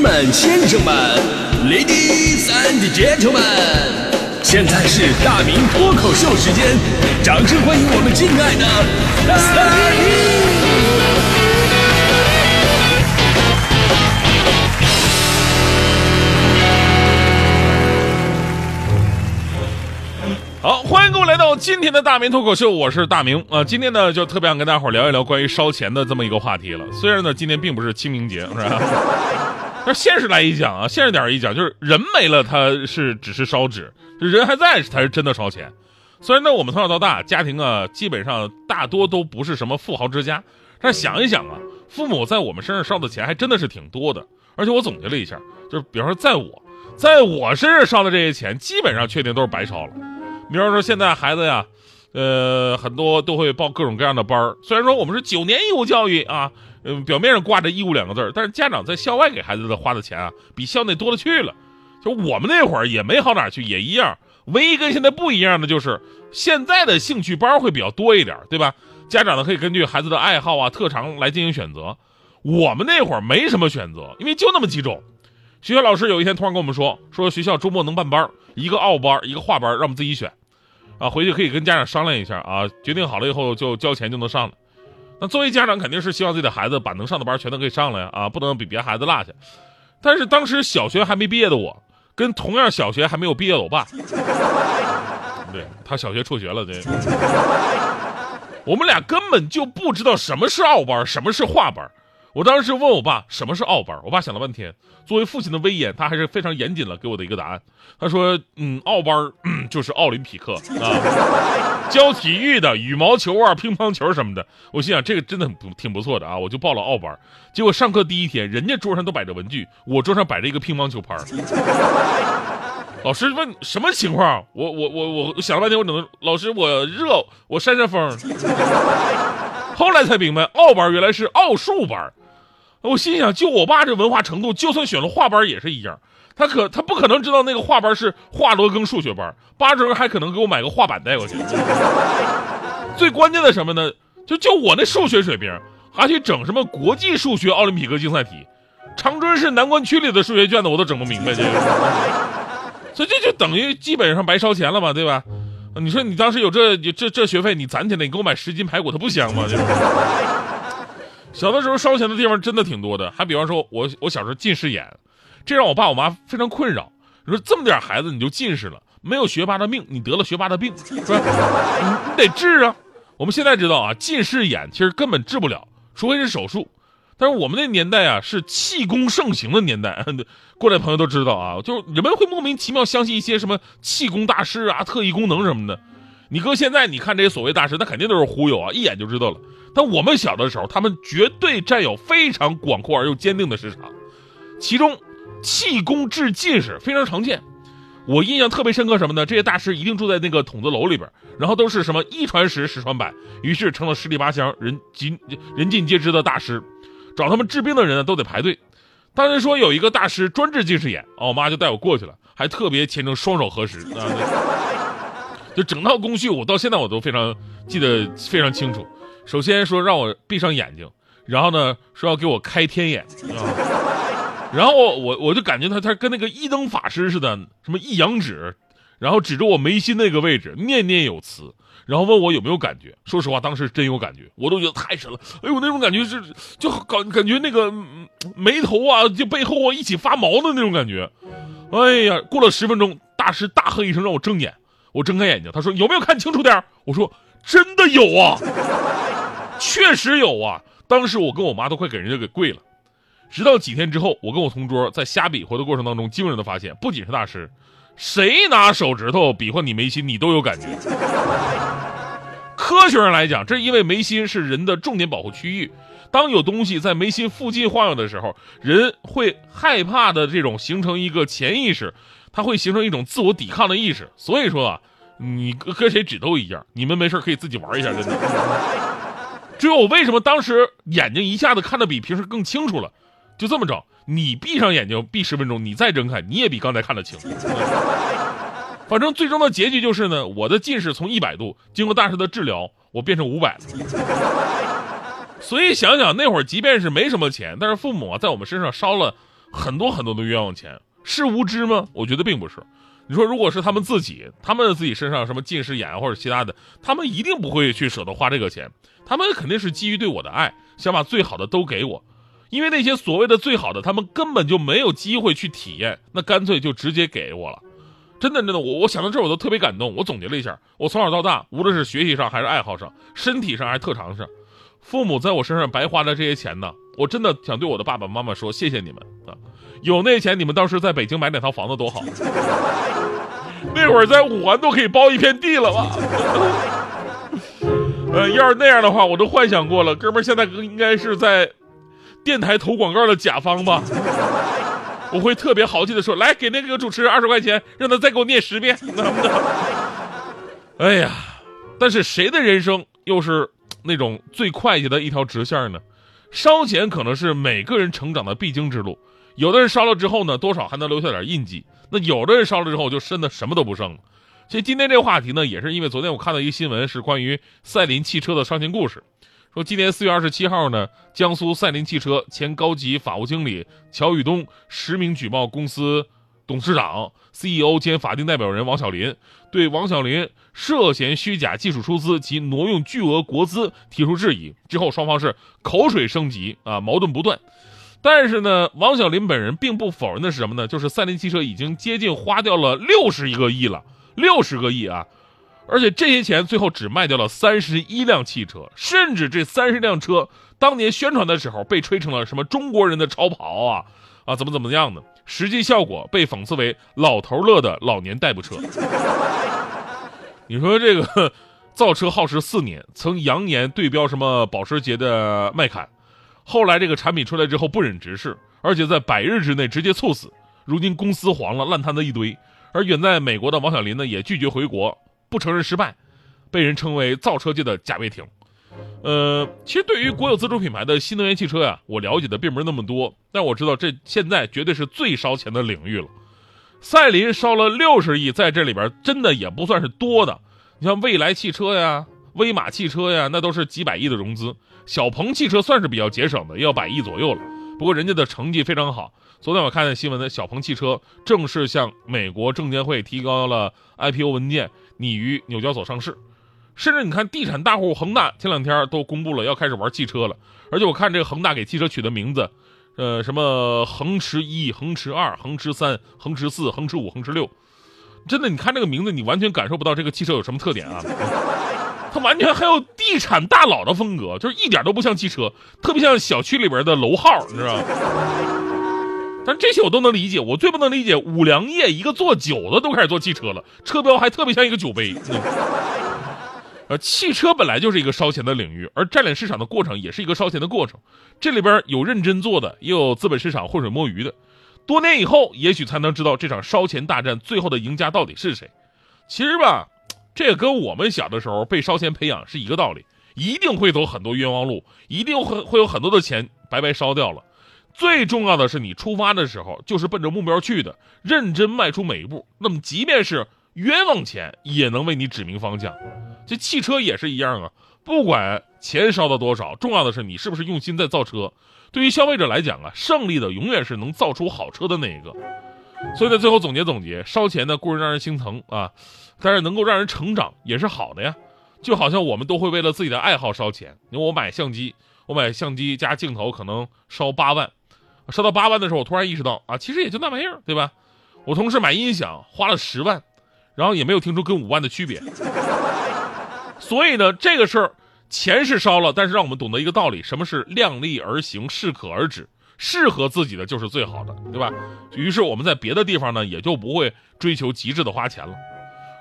们、先生们，Ladies and Gentlemen，现在是大明脱口秀时间，掌声欢迎我们敬爱的大明！好，欢迎各位来到今天的大明脱口秀，我是大明啊、今天呢，就特别想跟大伙儿聊一聊关于烧钱的这么一个话题了。虽然呢，今天并不是清明节，是吧？但是现实来一讲啊，现实点儿一讲，就是人没了，他是只是烧纸；人还在，才是真的烧钱。虽然呢，我们从小到大家庭啊，基本上大多都不是什么富豪之家，但是想一想啊，父母在我们身上烧的钱还真的是挺多的。而且我总结了一下，就是比方说，在我在我身上烧的这些钱，基本上确定都是白烧了。比方说，现在孩子呀，呃，很多都会报各种各样的班儿。虽然说我们是九年义务教育啊，嗯、表面上挂着义务两个字儿，但是家长在校外给孩子的花的钱啊，比校内多了去了。就我们那会儿也没好哪儿去，也一样。唯一跟现在不一样的就是，现在的兴趣班会比较多一点，对吧？家长呢可以根据孩子的爱好啊、特长来进行选择。我们那会儿没什么选择，因为就那么几种。学校老师有一天突然跟我们说，说学校周末能办班儿，一个奥班，一个画班，让我们自己选。啊，回去可以跟家长商量一下啊，决定好了以后就交钱就能上了。那作为家长肯定是希望自己的孩子把能上的班全都可以上了呀，啊，不能比别的孩子落下。但是当时小学还没毕业的我，跟同样小学还没有毕业的我爸，对他小学辍学了，对，我们俩根本就不知道什么是奥班，什么是画班。我当时问我爸什么是奥班，我爸想了半天，作为父亲的威严，他还是非常严谨了给我的一个答案。他说：“嗯，奥班、嗯、就是奥林匹克啊，教体育的，羽毛球啊、乒乓球什么的。”我心想这个真的很不挺不错的啊，我就报了奥班。结果上课第一天，人家桌上都摆着文具，我桌上摆着一个乒乓球拍。老师问什么情况？我我我我想了半天，我只能老师我热，我扇扇风。后来才明白，奥班原来是奥数班。我心想，就我爸这文化程度，就算选了画班也是一样。他可他不可能知道那个画班是华罗庚数学班，八成还可能给我买个画板带过去。最关键的什么呢？就就我那数学水平，还去整什么国际数学奥林匹克竞赛题，长春市南关区里的数学卷子我都整不明白，这个，所以这就等于基本上白烧钱了嘛，对吧？你说你当时有这这这学费，你攒起来，你给我买十斤排骨，它不香吗？这小的时候烧钱的地方真的挺多的，还比方说我我小时候近视眼，这让我爸我妈非常困扰。你说这么点孩子你就近视了，没有学霸的命，你得了学霸的病，是吧？你你得治啊。我们现在知道啊，近视眼其实根本治不了，除非是手术。但是我们那年代啊，是气功盛行的年代，过来朋友都知道啊，就是人们会莫名其妙相信一些什么气功大师啊、特异功能什么的。你搁现在你看这些所谓大师，那肯定都是忽悠啊，一眼就知道了。但我们小的时候，他们绝对占有非常广阔而又坚定的市场，其中气功治近视非常常见。我印象特别深刻什么呢？这些大师一定住在那个筒子楼里边，然后都是什么一传十，十传百，于是成了十里八乡人尽人尽皆知的大师。找他们治病的人呢，都得排队。当时说有一个大师专治近视眼，哦，我妈就带我过去了，还特别虔诚双手合十啊，就整套工序，我到现在我都非常记得非常清楚。首先说让我闭上眼睛，然后呢说要给我开天眼啊，然后我我就感觉他他跟那个一灯法师似的，什么一阳指，然后指着我眉心那个位置念念有词。然后问我有没有感觉，说实话，当时真有感觉，我都觉得太神了。哎呦，那种感觉是就感感觉那个眉头啊，就背后啊一起发毛的那种感觉。哎呀，过了十分钟，大师大喝一声让我睁眼，我睁开眼睛，他说有没有看清楚点我说真的有啊，确实有啊。当时我跟我妈都快给人家给跪了。直到几天之后，我跟我同桌在瞎比划的过程当中，惊人的发现，不仅是大师，谁拿手指头比划你眉心，你都有感觉。科学上来讲，这是因为眉心是人的重点保护区域。当有东西在眉心附近晃悠的时候，人会害怕的这种形成一个潜意识，它会形成一种自我抵抗的意识。所以说啊，你跟谁指都一样，你们没事可以自己玩一下，真的。至于我为什么当时眼睛一下子看得比平时更清楚了，就这么着，你闭上眼睛闭十分钟，你再睁开，你也比刚才看得清。反正最终的结局就是呢，我的近视从一百度经过大师的治疗，我变成五百了。所以想想那会儿，即便是没什么钱，但是父母啊在我们身上烧了很多很多的冤枉钱，是无知吗？我觉得并不是。你说，如果是他们自己，他们自己身上什么近视眼或者其他的，他们一定不会去舍得花这个钱。他们肯定是基于对我的爱，想把最好的都给我。因为那些所谓的最好的，他们根本就没有机会去体验，那干脆就直接给我了。真的，真的，我我想到这儿我都特别感动。我总结了一下，我从小到大，无论是学习上还是爱好上，身体上还是特长上，父母在我身上白花的这些钱呢，我真的想对我的爸爸妈妈说，谢谢你们啊！有那钱，你们当时在北京买两套房子多好。那会儿在五环都可以包一片地了吧？呃，要是那样的话，我都幻想过了。哥们，现在应该是在电台投广告的甲方吧？我会特别豪气的说：“来，给那个主持人二十块钱，让他再给我念十遍。”哎呀，但是谁的人生又是那种最快捷的一条直线呢？烧钱可能是每个人成长的必经之路。有的人烧了之后呢，多少还能留下点印记；那有的人烧了之后，就真的什么都不剩了。所以今天这个话题呢，也是因为昨天我看到一个新闻，是关于赛麟汽车的烧钱故事。说今年四月二十七号呢，江苏赛麟汽车前高级法务经理乔宇东实名举报公司董事长、CEO 兼法定代表人王小林，对王小林涉嫌虚假技术出资及挪用巨额国资提出质疑。之后双方是口水升级啊，矛盾不断。但是呢，王小林本人并不否认的是什么呢？就是赛麟汽车已经接近花掉了六十一个亿了，六十个亿啊！而且这些钱最后只卖掉了三十一辆汽车，甚至这三十辆车当年宣传的时候被吹成了什么中国人的超跑啊啊怎么怎么样的，实际效果被讽刺为老头乐的老年代步车。你说这个造车耗时四年，曾扬言对标什么保时捷的迈凯，后来这个产品出来之后不忍直视，而且在百日之内直接猝死，如今公司黄了，烂摊子一堆。而远在美国的王小林呢，也拒绝回国。不承认失败，被人称为造车界的贾跃亭。呃，其实对于国有自主品牌的新能源汽车呀，我了解的并不是那么多，但我知道这现在绝对是最烧钱的领域了。赛麟烧了六十亿，在这里边真的也不算是多的。你像蔚来汽车呀、威马汽车呀，那都是几百亿的融资。小鹏汽车算是比较节省的，要百亿左右了。不过人家的成绩非常好。昨天我看见新闻的小鹏汽车正式向美国证监会提交了 IPO 文件。拟于纽交所上市，甚至你看地产大户恒大前两天都公布了要开始玩汽车了，而且我看这个恒大给汽车取的名字，呃，什么恒驰一、恒驰二、恒驰三、恒驰四、恒驰五、恒驰六，真的，你看这个名字，你完全感受不到这个汽车有什么特点啊，它完全很有地产大佬的风格，就是一点都不像汽车，特别像小区里边的楼号，你知道吗？但这些我都能理解，我最不能理解五粮液一个做酒的都开始做汽车了，车标还特别像一个酒杯。呃，汽车本来就是一个烧钱的领域，而占领市场的过程也是一个烧钱的过程。这里边有认真做的，也有资本市场浑水摸鱼的。多年以后，也许才能知道这场烧钱大战最后的赢家到底是谁。其实吧，这跟我们小的时候被烧钱培养是一个道理，一定会走很多冤枉路，一定会会有很多的钱白白烧掉了。最重要的是，你出发的时候就是奔着目标去的，认真迈出每一步。那么，即便是冤枉钱，也能为你指明方向。这汽车也是一样啊，不管钱烧的多少，重要的是你是不是用心在造车。对于消费者来讲啊，胜利的永远是能造出好车的那一个。所以呢最后总结总结，烧钱呢固然让人心疼啊，但是能够让人成长也是好的呀。就好像我们都会为了自己的爱好烧钱。你我买相机，我买相机加镜头可能烧八万。烧到八万的时候，我突然意识到啊，其实也就那玩意儿，对吧？我同事买音响花了十万，然后也没有听出跟五万的区别。所以呢，这个事儿钱是烧了，但是让我们懂得一个道理：什么是量力而行、适可而止？适合自己的就是最好的，对吧？于是我们在别的地方呢，也就不会追求极致的花钱了。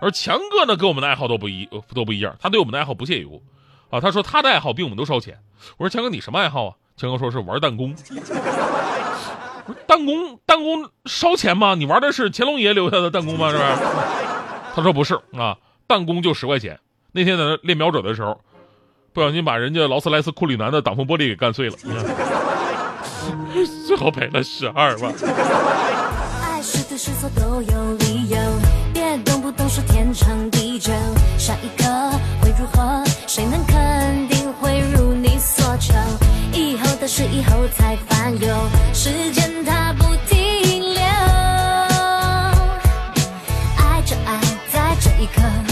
而强哥呢，跟我们的爱好都不一都不一样，他对我们的爱好不屑一顾啊。他说他的爱好比我们都烧钱。我说强哥，你什么爱好啊？强哥说是玩弹弓。弹弓，弹弓烧钱吗？你玩的是乾隆爷留下的弹弓吗？是吧？他说不是啊，弹弓就十块钱。那天在那练瞄准的时候，不小心把人家劳斯莱斯库里南的挡风玻璃给干碎了，最后赔了十二万。爱是对是错都有理由别动不动说天长地久下一刻会如何谁能肯定会如你所求以后的事以后才烦忧时间它不停留爱着爱在这一刻。